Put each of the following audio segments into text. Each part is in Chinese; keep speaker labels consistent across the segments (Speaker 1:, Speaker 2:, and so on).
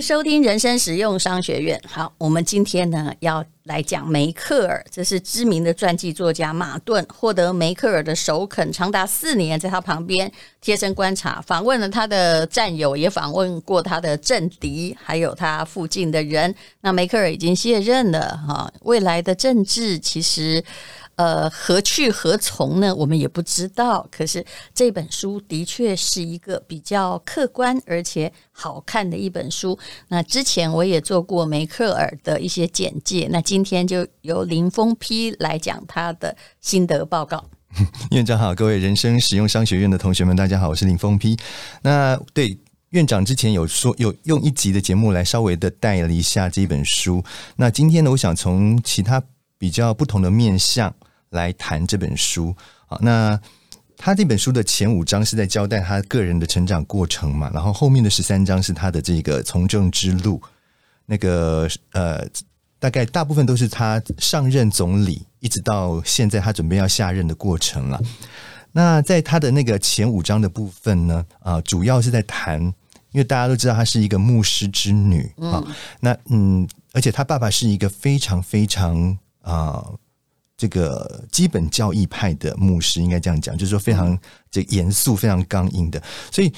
Speaker 1: 收听人生实用商学院。好，我们今天呢要。来讲梅克尔，这是知名的传记作家马顿，获得梅克尔的首肯，长达四年，在他旁边贴身观察，访问了他的战友，也访问过他的政敌，还有他附近的人。那梅克尔已经卸任了，哈，未来的政治其实。呃，何去何从呢？我们也不知道。可是这本书的确是一个比较客观而且好看的一本书。那之前我也做过梅克尔的一些简介，那今天就由林峰批来讲他的心得报告。
Speaker 2: 院长好，各位人生实用商学院的同学们，大家好，我是林峰批。那对院长之前有说有用一集的节目来稍微的带了一下这本书。那今天呢，我想从其他比较不同的面向。来谈这本书啊，那他这本书的前五章是在交代他个人的成长过程嘛，然后后面的十三章是他的这个从政之路，那个呃，大概大部分都是他上任总理，一直到现在他准备要下任的过程了。那在他的那个前五章的部分呢，啊，主要是在谈，因为大家都知道她是一个牧师之女啊，那嗯，而且他爸爸是一个非常非常啊。这个基本教义派的牧师应该这样讲，就是说非常这严肃、非常刚硬的。所以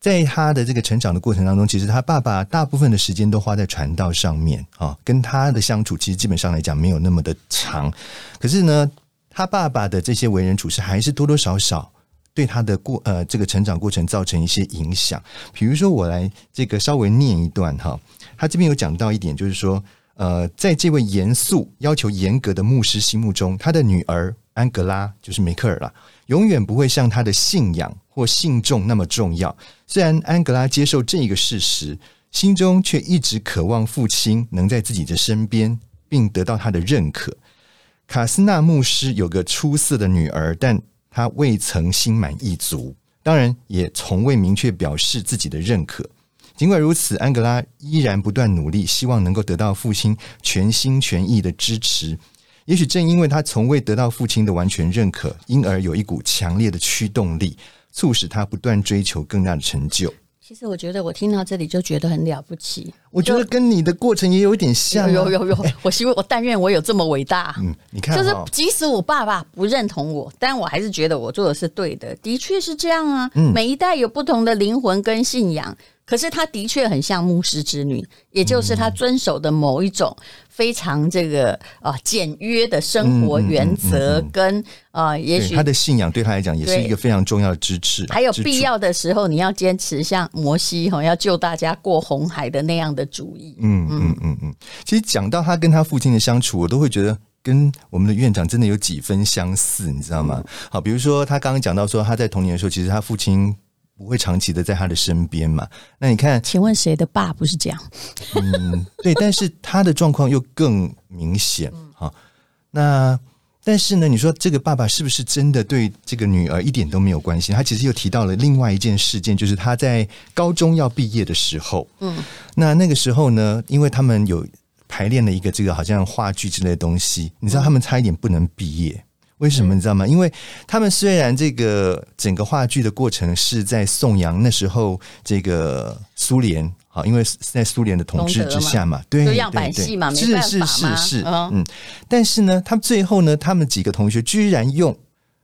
Speaker 2: 在他的这个成长的过程当中，其实他爸爸大部分的时间都花在传道上面啊，跟他的相处其实基本上来讲没有那么的长。可是呢，他爸爸的这些为人处事还是多多少少对他的过呃这个成长过程造成一些影响。比如说，我来这个稍微念一段哈，他这边有讲到一点，就是说。呃，在这位严肃、要求严格的牧师心目中，他的女儿安格拉就是梅克尔了，永远不会像他的信仰或信众那么重要。虽然安格拉接受这一个事实，心中却一直渴望父亲能在自己的身边，并得到他的认可。卡斯纳牧师有个出色的女儿，但他未曾心满意足，当然也从未明确表示自己的认可。尽管如此，安格拉依然不断努力，希望能够得到父亲全心全意的支持。也许正因为他从未得到父亲的完全认可，因而有一股强烈的驱动力，促使他不断追求更大的成就。
Speaker 1: 其实，我觉得我听到这里就觉得很了不起。
Speaker 2: 我觉得跟你的过程也有一点像啊。
Speaker 1: 有有有，有，我希望我但愿我有这么伟大。
Speaker 2: 嗯，你看，
Speaker 1: 就是即使我爸爸不认同我，但我还是觉得我做的是对的。的确是这样啊。嗯，每一代有不同的灵魂跟信仰。可是他的确很像牧师之女，也就是他遵守的某一种非常这个啊简约的生活原则，跟啊，也许
Speaker 2: 他的信仰对他来讲也是一个非常重要的支持。
Speaker 1: 还有必要的时候，你要坚持像摩西哈要救大家过红海的那样的主意。
Speaker 2: 嗯嗯嗯嗯，其实讲到他跟他父亲的相处，我都会觉得跟我们的院长真的有几分相似，你知道吗？好，比如说他刚刚讲到说他在童年的时候，其实他父亲。不会长期的在他的身边嘛？那你看，
Speaker 1: 请问谁的爸不是这样？
Speaker 2: 嗯，对，但是他的状况又更明显哈。那但是呢，你说这个爸爸是不是真的对这个女儿一点都没有关心？他其实又提到了另外一件事件，就是他在高中要毕业的时候，嗯，那那个时候呢，因为他们有排练了一个这个好像话剧之类的东西，你知道他们差一点不能毕业。为什么？你知道吗？因为他们虽然这个整个话剧的过程是在颂扬那时候这个苏联好，因为在苏联的统治之下嘛，对，
Speaker 1: 样板戏嘛，
Speaker 2: 是是是是，嗯，但是呢，他们最后呢，他们几个同学居然用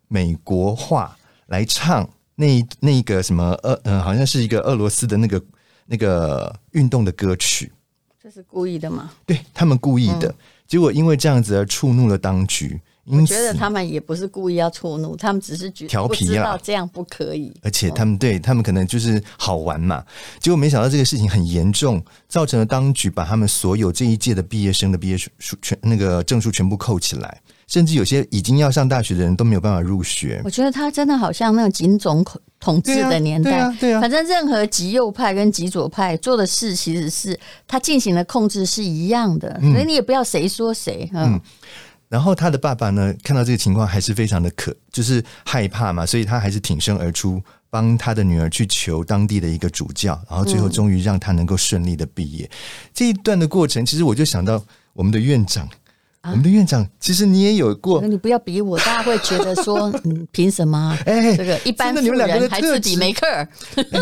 Speaker 2: 美国话来唱那那个什么俄嗯，好像是一个俄罗斯的那个那个运动的歌曲，
Speaker 1: 这是故意的吗？
Speaker 2: 对，他们故意的，结果因为这样子而触怒了当局。
Speaker 1: 我觉得他们也不是故意要触怒，他们只是觉得不知道这样不可以。
Speaker 2: 而且他们对他们可能就是好玩嘛，结果没想到这个事情很严重，造成了当局把他们所有这一届的毕业生的毕业书全那个证书全部扣起来，甚至有些已经要上大学的人都没有办法入学。
Speaker 1: 我觉得他真的好像那个警总统治的年代，
Speaker 2: 对啊，对啊，
Speaker 1: 反正任何极右派跟极左派做的事，其实是他进行的控制是一样的，所以你也不要谁说谁，嗯。
Speaker 2: 然后他的爸爸呢，看到这个情况还是非常的可，就是害怕嘛，所以他还是挺身而出，帮他的女儿去求当地的一个主教，然后最后终于让他能够顺利的毕业。这一段的过程，其实我就想到我们的院长。我们的院长，其实你也有过。
Speaker 1: 你不要逼我，大家会觉得说，嗯，凭什么？哎，这个一般的你们两个还自己没课欸。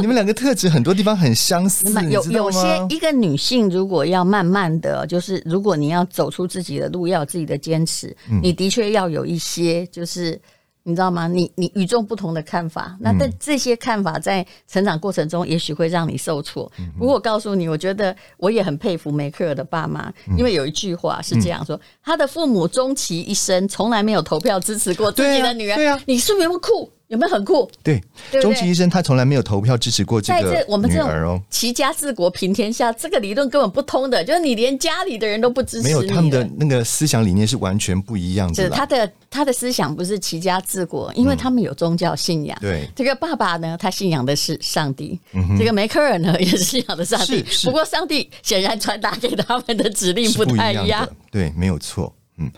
Speaker 2: 你们两个特质很多地方很相似，
Speaker 1: 有有些一个女性如果要慢慢的就是，如果你要走出自己的路，要有自己的坚持，你的确要有一些就是。你知道吗？你你与众不同的看法，那但这些看法在成长过程中，也许会让你受挫。不过我告诉你，我觉得我也很佩服梅克尔的爸妈，因为有一句话是这样说：他的父母终其一生从来没有投票支持过自己的女儿。对啊，你是不是不酷？有没有很酷？
Speaker 2: 对，终其一生，他从来没有投票支持过这个女儿哦。我们这种
Speaker 1: 齐家治国平天下这个理论根本不通的，就是你连家里的人都不支持。
Speaker 2: 没有，他们的那个思想理念是完全不一样的。
Speaker 1: 是他的他的思想不是齐家治国，因为他们有宗教信仰。对，这个爸爸呢，他信仰的是上帝。这个梅克尔呢，也是信仰的上帝。不过上帝显然传达给他们的指令不太一样。
Speaker 2: 对，没有错。嗯，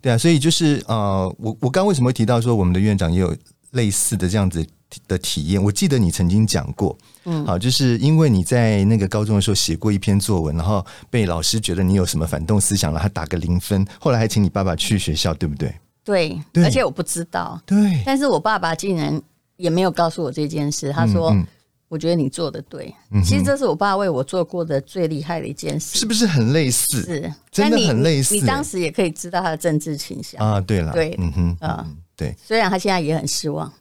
Speaker 2: 对啊，所以就是呃，我我刚为什么会提到说我们的院长也有。类似的这样子的体验，我记得你曾经讲过，嗯，好，就是因为你在那个高中的时候写过一篇作文，然后被老师觉得你有什么反动思想了，他打个零分，后来还请你爸爸去学校，对不对？
Speaker 1: 对，对，而且我不知道，对，但是我爸爸竟然也没有告诉我这件事，他说，嗯嗯、我觉得你做的对，嗯、其实这是我爸为我做过的最厉害的一件事，
Speaker 2: 是不是很类似？
Speaker 1: 是，
Speaker 2: 真的很类似。
Speaker 1: 你，你当时也可以知道他的政治倾向。
Speaker 2: 啊，对了，
Speaker 1: 对，
Speaker 2: 嗯哼，
Speaker 1: 啊，
Speaker 2: 对，
Speaker 1: 虽然他现在也很失望。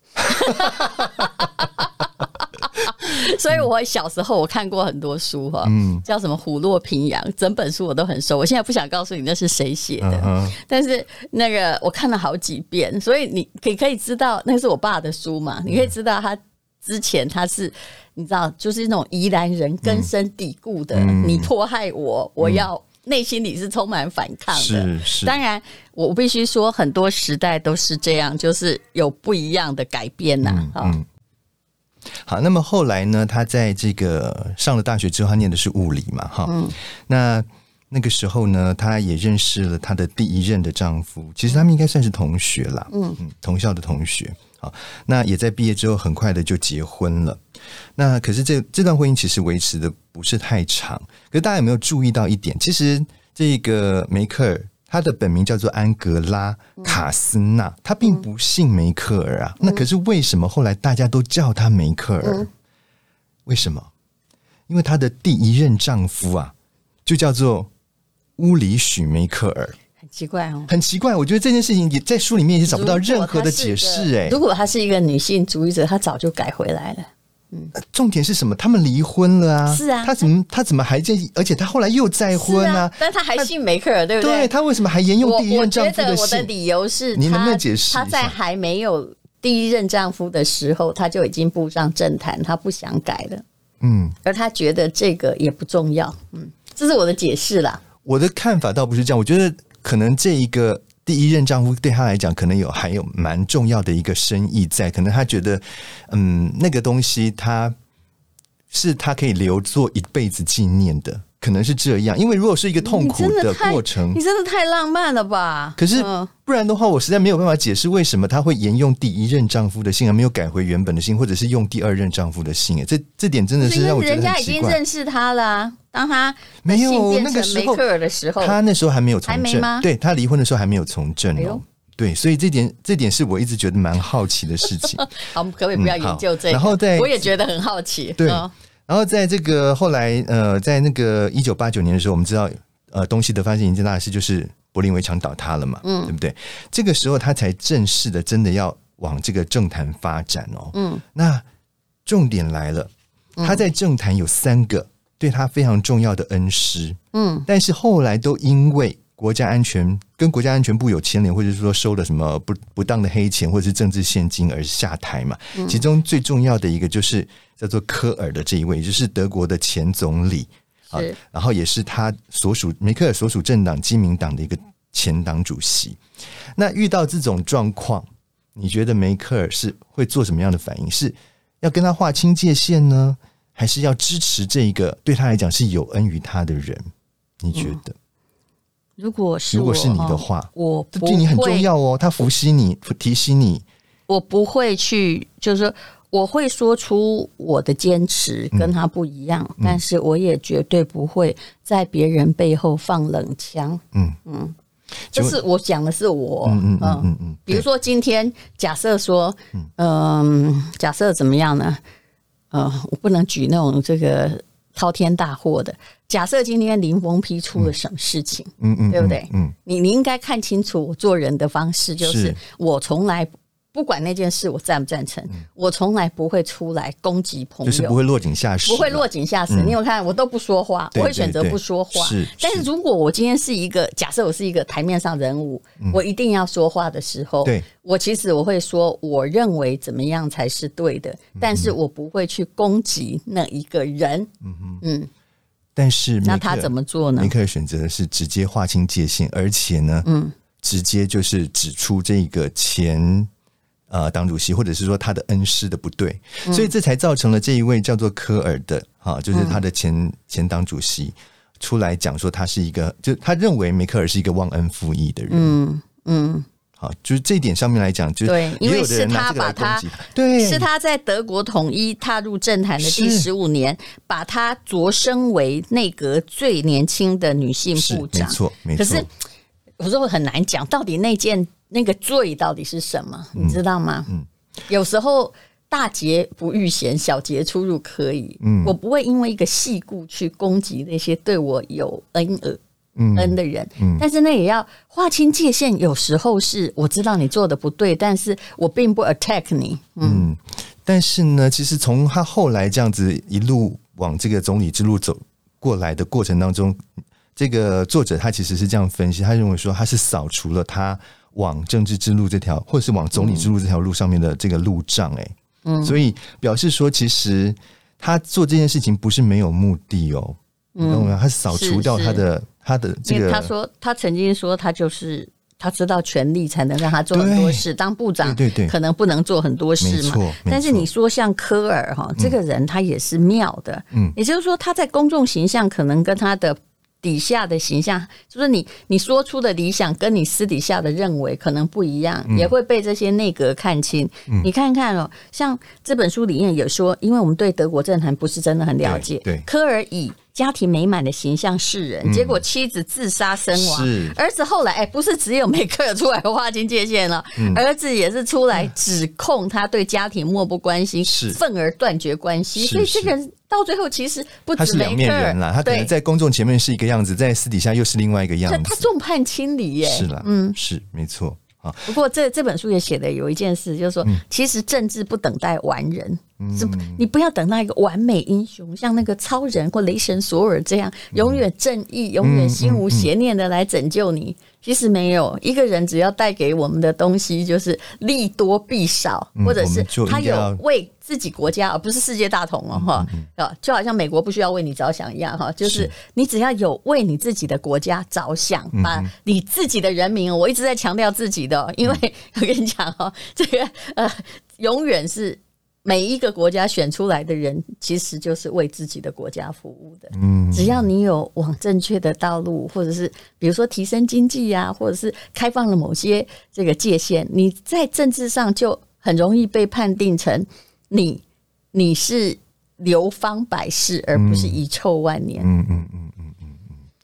Speaker 1: 所以，我小时候我看过很多书哈，嗯，叫什么《虎落平阳》，整本书我都很熟。我现在不想告诉你那是谁写的，嗯、但是那个我看了好几遍，所以你可以可以知道那是我爸的书嘛？你可以知道他之前他是你知道，就是那种宜兰人根深蒂固的，嗯、你迫害我，我要内心里是充满反抗的。是是，当然我必须说，很多时代都是这样，就是有不一样的改变呐，啊。嗯嗯
Speaker 2: 好，那么后来呢？他在这个上了大学之后，他念的是物理嘛，哈。嗯。那那个时候呢，他也认识了他的第一任的丈夫。其实他们应该算是同学啦，嗯嗯，同校的同学。好，那也在毕业之后很快的就结婚了。那可是这这段婚姻其实维持的不是太长。可是大家有没有注意到一点？其实这个梅克尔。他的本名叫做安格拉卡斯纳，他并不姓梅克尔啊。那可是为什么后来大家都叫他梅克尔？为什么？因为她的第一任丈夫啊，就叫做乌里许梅克尔。
Speaker 1: 很奇怪哦，
Speaker 2: 很奇怪。我觉得这件事情也在书里面也找不到任何的解释。哎，
Speaker 1: 如果她是一个女性主义者，她早就改回来了。
Speaker 2: 嗯，重点是什么？他们离婚了啊！
Speaker 1: 是啊，
Speaker 2: 他怎么他怎么还在？而且他后来又再婚啊！啊
Speaker 1: 但他还信梅克尔，对不对？
Speaker 2: 对，他为什么还沿用第一任丈夫的姓？
Speaker 1: 我觉得我的理由是，
Speaker 2: 你能不能解释？
Speaker 1: 他在还没有第一任丈夫的时候，他就已经步上政坛，他不想改了。嗯，而他觉得这个也不重要。嗯，这是我的解释啦。
Speaker 2: 我的看法倒不是这样，我觉得可能这一个。第一任丈夫对她来讲，可能有还有蛮重要的一个深意在，可能她觉得，嗯，那个东西他是她可以留作一辈子纪念的，可能是这样。因为如果是一个痛苦的过程，
Speaker 1: 你真，的太浪漫了吧？
Speaker 2: 可是不然的话，我实在没有办法解释为什么她会沿用第一任丈夫的姓，而没有改回原本的姓，或者是用第二任丈夫的姓。这这点真的是让我觉得。人家已经认
Speaker 1: 识他了。当他
Speaker 2: 没有那
Speaker 1: 个时候，
Speaker 2: 他那时候还没有从政，对，他离婚的时候还没有从政哦。哎、对，所以这点这点是我一直觉得蛮好奇的事情。
Speaker 1: 好，我们可不可以不要研究这个？嗯、然后在我也觉得很好奇。
Speaker 2: 对，哦、然后在这个后来呃，在那个一九八九年的时候，我们知道呃，东西德发生一件大事，就是柏林围墙倒塌了嘛，嗯，对不对？这个时候他才正式的真的要往这个政坛发展哦。嗯，那重点来了，他在政坛有三个。对他非常重要的恩师，嗯，但是后来都因为国家安全跟国家安全部有牵连，或者是说收了什么不不当的黑钱或者是政治献金而下台嘛。嗯、其中最重要的一个就是叫做科尔的这一位，就是德国的前总理啊，然后也是他所属梅克尔所属政党基民党的一个前党主席。那遇到这种状况，你觉得梅克尔是会做什么样的反应？是要跟他划清界限呢？还是要支持这一个对他来讲是有恩于他的人？你觉得？
Speaker 1: 如果是
Speaker 2: 如果是你的话，
Speaker 1: 我不
Speaker 2: 对你很重要哦。他伏羲你，提醒你，
Speaker 1: 我不会去，就是说，我会说出我的坚持跟他不一样，嗯、但是我也绝对不会在别人背后放冷枪。嗯嗯，就是我讲的是我，嗯嗯嗯嗯，嗯比如说今天假设说，嗯、呃，假设怎么样呢？呃，我不能举那种这个滔天大祸的。假设今天林峰批出了什么事情，嗯嗯，对不对？嗯，你你应该看清楚我做人的方式，就是我从来不管那件事我赞不赞成，我从来不会出来攻击朋友，
Speaker 2: 就是不会落井下石，
Speaker 1: 不会落井下石。你有看我都不说话，我会选择不说话。是，但是如果我今天是一个假设我是一个台面上人物，我一定要说话的时候，对，我其实我会说我认为怎么样才是对的，但是我不会去攻击那一个人。嗯嗯。
Speaker 2: 但是
Speaker 1: 那他怎么做呢？
Speaker 2: 梅克尔选择的是直接划清界限，而且呢，嗯，直接就是指出这个前呃党主席或者是说他的恩师的不对，嗯、所以这才造成了这一位叫做科尔的哈，就是他的前、嗯、前党主席出来讲说他是一个，就他认为梅克尔是一个忘恩负义的人，嗯嗯。嗯好，就是这一点上面来讲，就
Speaker 1: 对，因为是他把他，对，是。他在德国统一踏入政坛的第十五年，把他擢升为内阁最年轻的女性部长。
Speaker 2: 没错，没错。
Speaker 1: 可是有时候很难讲，到底那件那个罪到底是什么，你知道吗？嗯，有时候大节不遇贤，小节出入可以。嗯，我不会因为一个细故去攻击那些对我有恩义。恩的人，嗯，但是那也要划清界限。有时候是我知道你做的不对，但是我并不 attack 你。嗯，
Speaker 2: 嗯，但是呢，其实从他后来这样子一路往这个总理之路走过来的过程当中，这个作者他其实是这样分析，他认为说他是扫除了他往政治之路这条，或者是往总理之路这条路上面的这个路障。哎，嗯，所以表示说，其实他做这件事情不是没有目的哦。嗯，他扫除掉他的。他的这个，
Speaker 1: 他说他曾经说他就是他知道权力才能让他做很多事，当部长对对，可能不能做很多事嘛。但是你说像科尔哈这个人，他也是妙的，嗯，也就是说他在公众形象可能跟他的底下的形象，就是你你说出的理想跟你私底下的认为可能不一样，也会被这些内阁看清。你看看哦，像这本书里面有说，因为我们对德国政坛不是真的很了解，对科尔以。家庭美满的形象示人，结果妻子自杀身亡。是儿子后来哎，不是只有梅克尔出来划清界限了，儿子也是出来指控他对家庭漠不关心，是愤而断绝关系。所以这个人到最后其实不止
Speaker 2: 是两面人了，他可能在公众前面是一个样子，在私底下又是另外一个样子。
Speaker 1: 他众叛亲离耶，
Speaker 2: 是了，嗯，是没错啊。
Speaker 1: 不过这这本书也写的有一件事，就是说，其实政治不等待完人。是，你不要等到一个完美英雄，像那个超人或雷神索尔这样，永远正义、永远心无邪念的来拯救你。其实没有一个人，只要带给我们的东西就是利多弊少，或者是他有为自己国家，而不是世界大同哦，哈，啊，就好像美国不需要为你着想一样，哈，就是你只要有为你自己的国家着想，把你自己的人民，我一直在强调自己的，因为 我跟你讲哦，这个呃，永远是。每一个国家选出来的人，其实就是为自己的国家服务的。嗯，只要你有往正确的道路，或者是比如说提升经济呀，或者是开放了某些这个界限，你在政治上就很容易被判定成你你是流芳百世，而不是遗臭万年。嗯嗯嗯。嗯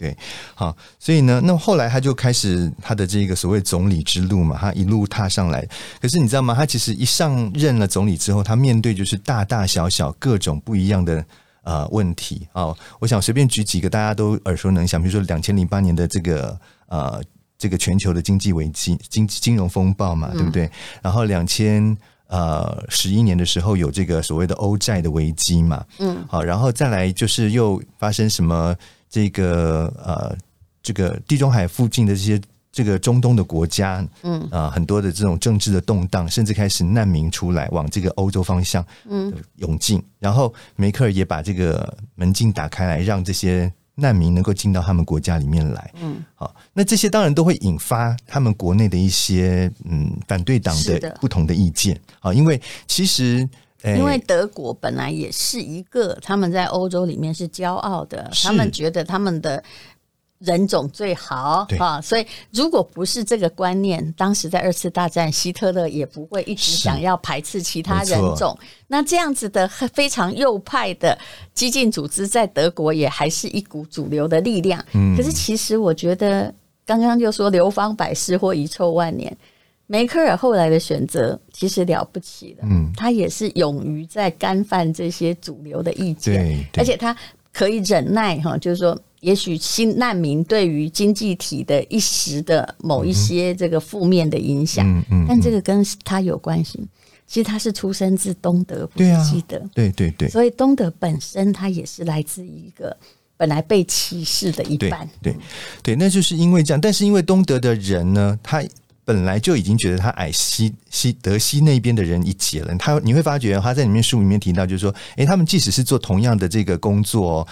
Speaker 2: 对，好，所以呢，那后来他就开始他的这个所谓总理之路嘛，他一路踏上来。可是你知道吗？他其实一上任了总理之后，他面对就是大大小小各种不一样的呃问题啊。我想随便举几个大家都耳熟能详，比如说两千零八年的这个呃这个全球的经济危机、经金融风暴嘛，对不对？嗯、然后两千呃十一年的时候有这个所谓的欧债的危机嘛，嗯，好，然后再来就是又发生什么？这个呃，这个地中海附近的这些这个中东的国家，嗯。啊、呃，很多的这种政治的动荡，甚至开始难民出来往这个欧洲方向嗯。涌进，嗯、然后梅克尔也把这个门禁打开来，让这些难民能够进到他们国家里面来，嗯，好，那这些当然都会引发他们国内的一些嗯反对党的不同的意见。啊，因为其实。
Speaker 1: 因为德国本来也是一个他们在欧洲里面是骄傲的，他们觉得他们的人种最好啊，所以如果不是这个观念，当时在二次大战，希特勒也不会一直想要排斥其他人种。那这样子的非常右派的激进组织，在德国也还是一股主流的力量。嗯，可是其实我觉得，刚刚就说流芳百世或遗臭万年，梅克尔后来的选择其实了不起的。嗯，他也是勇于在干犯这些主流的意见，而且他可以忍耐哈，就是说。也许新难民对于经济体的一时的某一些这个负面的影响，嗯嗯，但这个跟他有关系。其实他是出生自东德，不是西德，对对对，所以东德本身他也是来自一个本来被歧视的一半，
Speaker 2: 对对，那就是因为这样。但是因为东德的人呢，他本来就已经觉得他矮西西德西那边的人一截了。他你会发觉他在里面书里面提到，就是说，诶，他们即使是做同样的这个工作。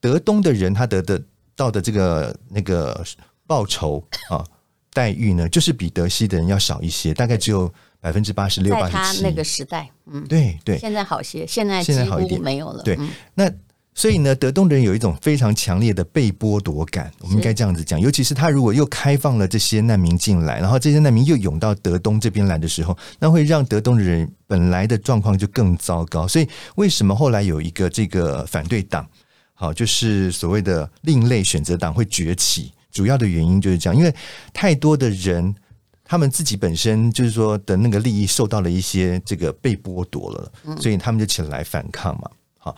Speaker 2: 德东的人，他得的到的这个那个报酬啊待遇呢，就是比德西的人要少一些，大概只有百分之八十六。在
Speaker 1: 他那个时代，嗯，
Speaker 2: 对对，
Speaker 1: 现在好些，现在现在好一点没有了。
Speaker 2: 对，那所以呢，德东的人有一种非常强烈的被剥夺感，我们应该这样子讲。尤其是他如果又开放了这些难民进来，然后这些难民又涌到德东这边来的时候，那会让德东的人本来的状况就更糟糕。所以为什么后来有一个这个反对党？好，就是所谓的另类选择党会崛起，主要的原因就是这样，因为太多的人，他们自己本身就是说的那个利益受到了一些这个被剥夺了，所以他们就起来反抗嘛。好，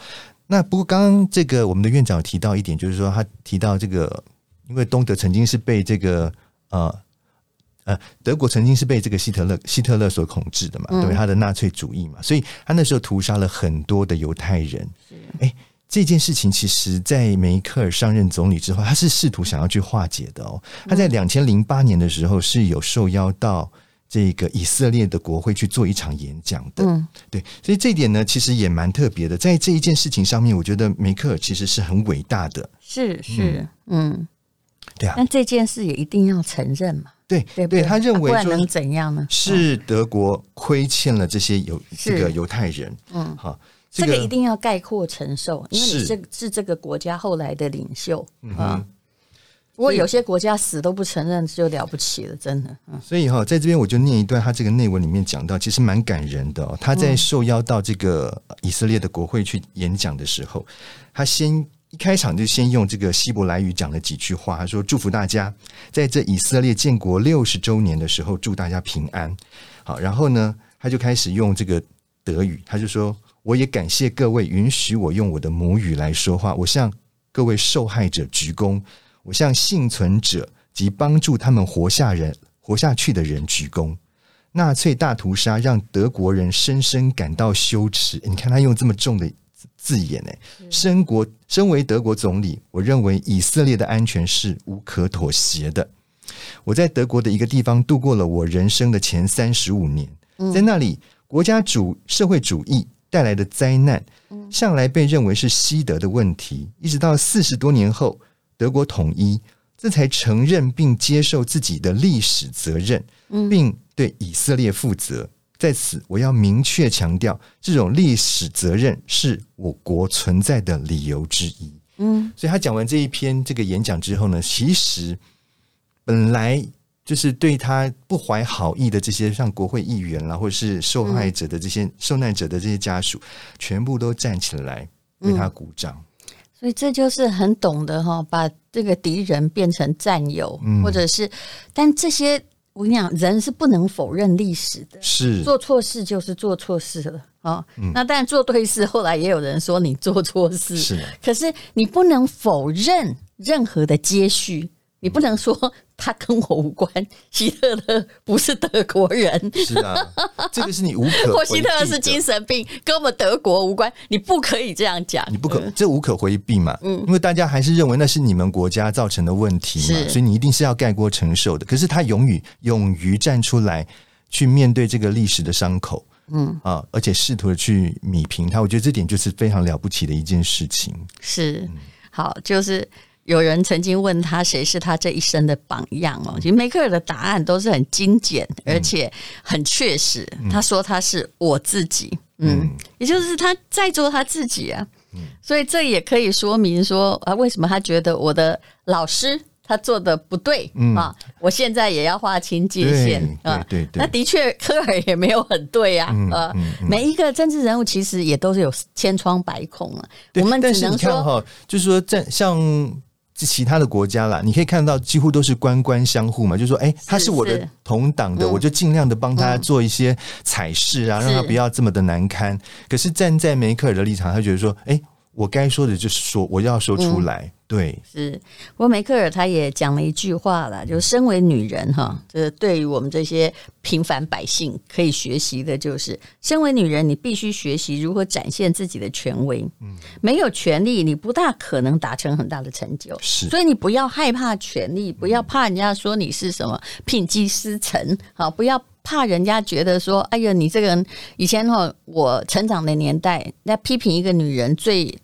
Speaker 2: 那不过刚刚这个我们的院长提到一点，就是说他提到这个，因为东德曾经是被这个呃呃德国曾经是被这个希特勒希特勒所控制的嘛，对他的纳粹主义嘛，所以他那时候屠杀了很多的犹太人，哎。这件事情其实，在梅克尔上任总理之后，他是试图想要去化解的哦。他在两千零八年的时候是有受邀到这个以色列的国会去做一场演讲的。嗯，对，所以这一点呢，其实也蛮特别的。在这一件事情上面，我觉得梅克尔其实是很伟大的。
Speaker 1: 是是，嗯，嗯
Speaker 2: 对啊。
Speaker 1: 但这件事也一定要承认嘛？
Speaker 2: 对对对，他认为说
Speaker 1: 能怎样呢？
Speaker 2: 是德国亏欠了这些犹这个犹太人。嗯，好。
Speaker 1: 这个一定要概括承受，因为你这是这个国家后来的领袖啊。不过有些国家死都不承认就了不起了，真的。
Speaker 2: 所以哈，在这边我就念一段他这个内文里面讲到，其实蛮感人的哦。他在受邀到这个以色列的国会去演讲的时候，他先一开场就先用这个希伯来语讲了几句话，他说：“祝福大家在这以色列建国六十周年的时候，祝大家平安。”好，然后呢，他就开始用这个德语，他就说。我也感谢各位允许我用我的母语来说话。我向各位受害者鞠躬，我向幸存者及帮助他们活下人活下去的人鞠躬。纳粹大屠杀让德国人深深感到羞耻。你看他用这么重的字眼，哎，身国身为德国总理，我认为以色列的安全是无可妥协的。我在德国的一个地方度过了我人生的前三十五年，在那里，国家主社会主义。带来的灾难，向来被认为是西德的问题。一直到四十多年后，德国统一，这才承认并接受自己的历史责任，并对以色列负责。在此，我要明确强调，这种历史责任是我国存在的理由之一。嗯，所以他讲完这一篇这个演讲之后呢，其实本来。就是对他不怀好意的这些像国会议员啦，或者是受害者的这些受难者的这些家属，全部都站起来为他鼓掌。
Speaker 1: 所以这就是很懂得哈，把这个敌人变成战友，或者是，但这些我跟你讲，人是不能否认历史的，
Speaker 2: 是。
Speaker 1: 做错事就是做错事了啊。那但做对事，后来也有人说你做错事，
Speaker 2: 是，
Speaker 1: 可是你不能否认任何的接续。你不能说他跟我无关，希特勒不是德国人。
Speaker 2: 是啊，这个是你无可。
Speaker 1: 或希特勒是精神病，跟我们德国无关，你不可以这样讲。
Speaker 2: 你不可，这无可回避嘛。嗯，因为大家还是认为那是你们国家造成的问题嘛，所以你一定是要盖锅承受的。可是他勇于勇于站出来去面对这个历史的伤口，嗯啊，而且试图的去米平它，我觉得这点就是非常了不起的一件事情。
Speaker 1: 是，好，就是。有人曾经问他谁是他这一生的榜样哦，其实梅克尔的答案都是很精简，而且很确实。他说他是我自己，嗯，也就是他在做他自己啊。所以这也可以说明说啊，为什么他觉得我的老师他做的不对、嗯、啊？我现在也要划清界限啊。对对，对，那的确科尔也没有很对啊。嗯、呃、每一个政治人物其实也都是有千疮百孔啊。我们只能说哈，
Speaker 2: 就是说在像。其他的国家啦，你可以看到几乎都是官官相护嘛，就是说，哎、欸，他是我的同党的，嗯、我就尽量的帮他做一些彩事啊，嗯、让他不要这么的难堪。可是站在梅克尔的立场，他觉得说，哎、欸。我该说的就是说，我要说出来。嗯、对，
Speaker 1: 是。不过梅克尔他也讲了一句话了，就是身为女人哈，这对于我们这些平凡百姓可以学习的，就是身为女人，你必须学习如何展现自己的权威。嗯，没有权利，你不大可能达成很大的成就。是，所以你不要害怕权利，不要怕人家说你是什么牝鸡司晨，好，不要怕人家觉得说，哎呀，你这个人以前哈，我成长的年代，那批评一个女人最。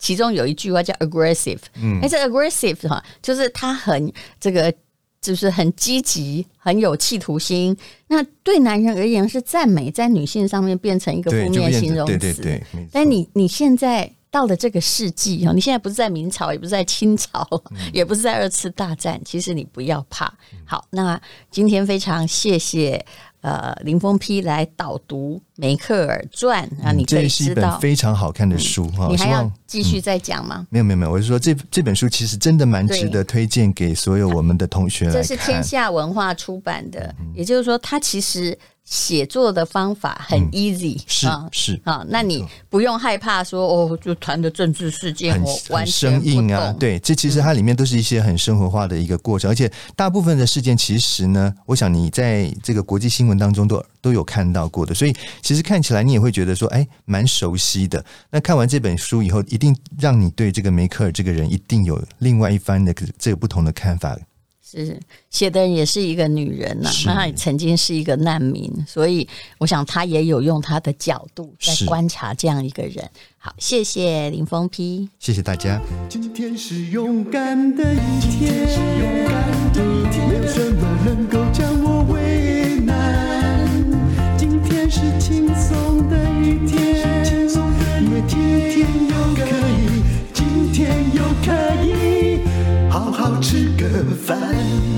Speaker 1: 其中有一句话叫 aggressive，嗯，哎，这 aggressive 哈，就是他很这个，就是很积极，很有企图心。那对男人而言是赞美，在女性上面变成一个负面形容词。对对对。但你你现在到了这个世纪哈，你现在不是在明朝，也不是在清朝，也不是在二次大战。其实你不要怕。好，那今天非常谢谢。呃，林峰批来导读《梅克尔传》啊，你可以知道，这是一本
Speaker 2: 非常好看的书哈。
Speaker 1: 嗯、你还要继续再讲吗？
Speaker 2: 没有没有没有，我是说这这本书其实真的蛮值得推荐给所有我们的同学来看。
Speaker 1: 这是天下文化出版的，嗯、也就是说，它其实。写作的方法很 easy，嗯、是啊是啊，那你不用害怕说哦，就谈的政治事件，我完全
Speaker 2: 很生硬啊。对，这其实它里面都是一些很生活化的一个过程，嗯、而且大部分的事件其实呢，我想你在这个国际新闻当中都都有看到过的，所以其实看起来你也会觉得说，哎，蛮熟悉的。那看完这本书以后，一定让你对这个梅克尔这个人一定有另外一番的这个不同的看法。
Speaker 1: 是写的也是一个女人呐、啊，她也曾经是一个难民，所以我想她也有用她的角度在观察这样一个人。好，谢谢林峰批，
Speaker 2: 谢谢大家。
Speaker 3: 今天是勇敢的一天，是勇敢的一天，没有什么能够将
Speaker 2: 我为难。今天是轻松的一天，是轻松的一天，因为今天。拜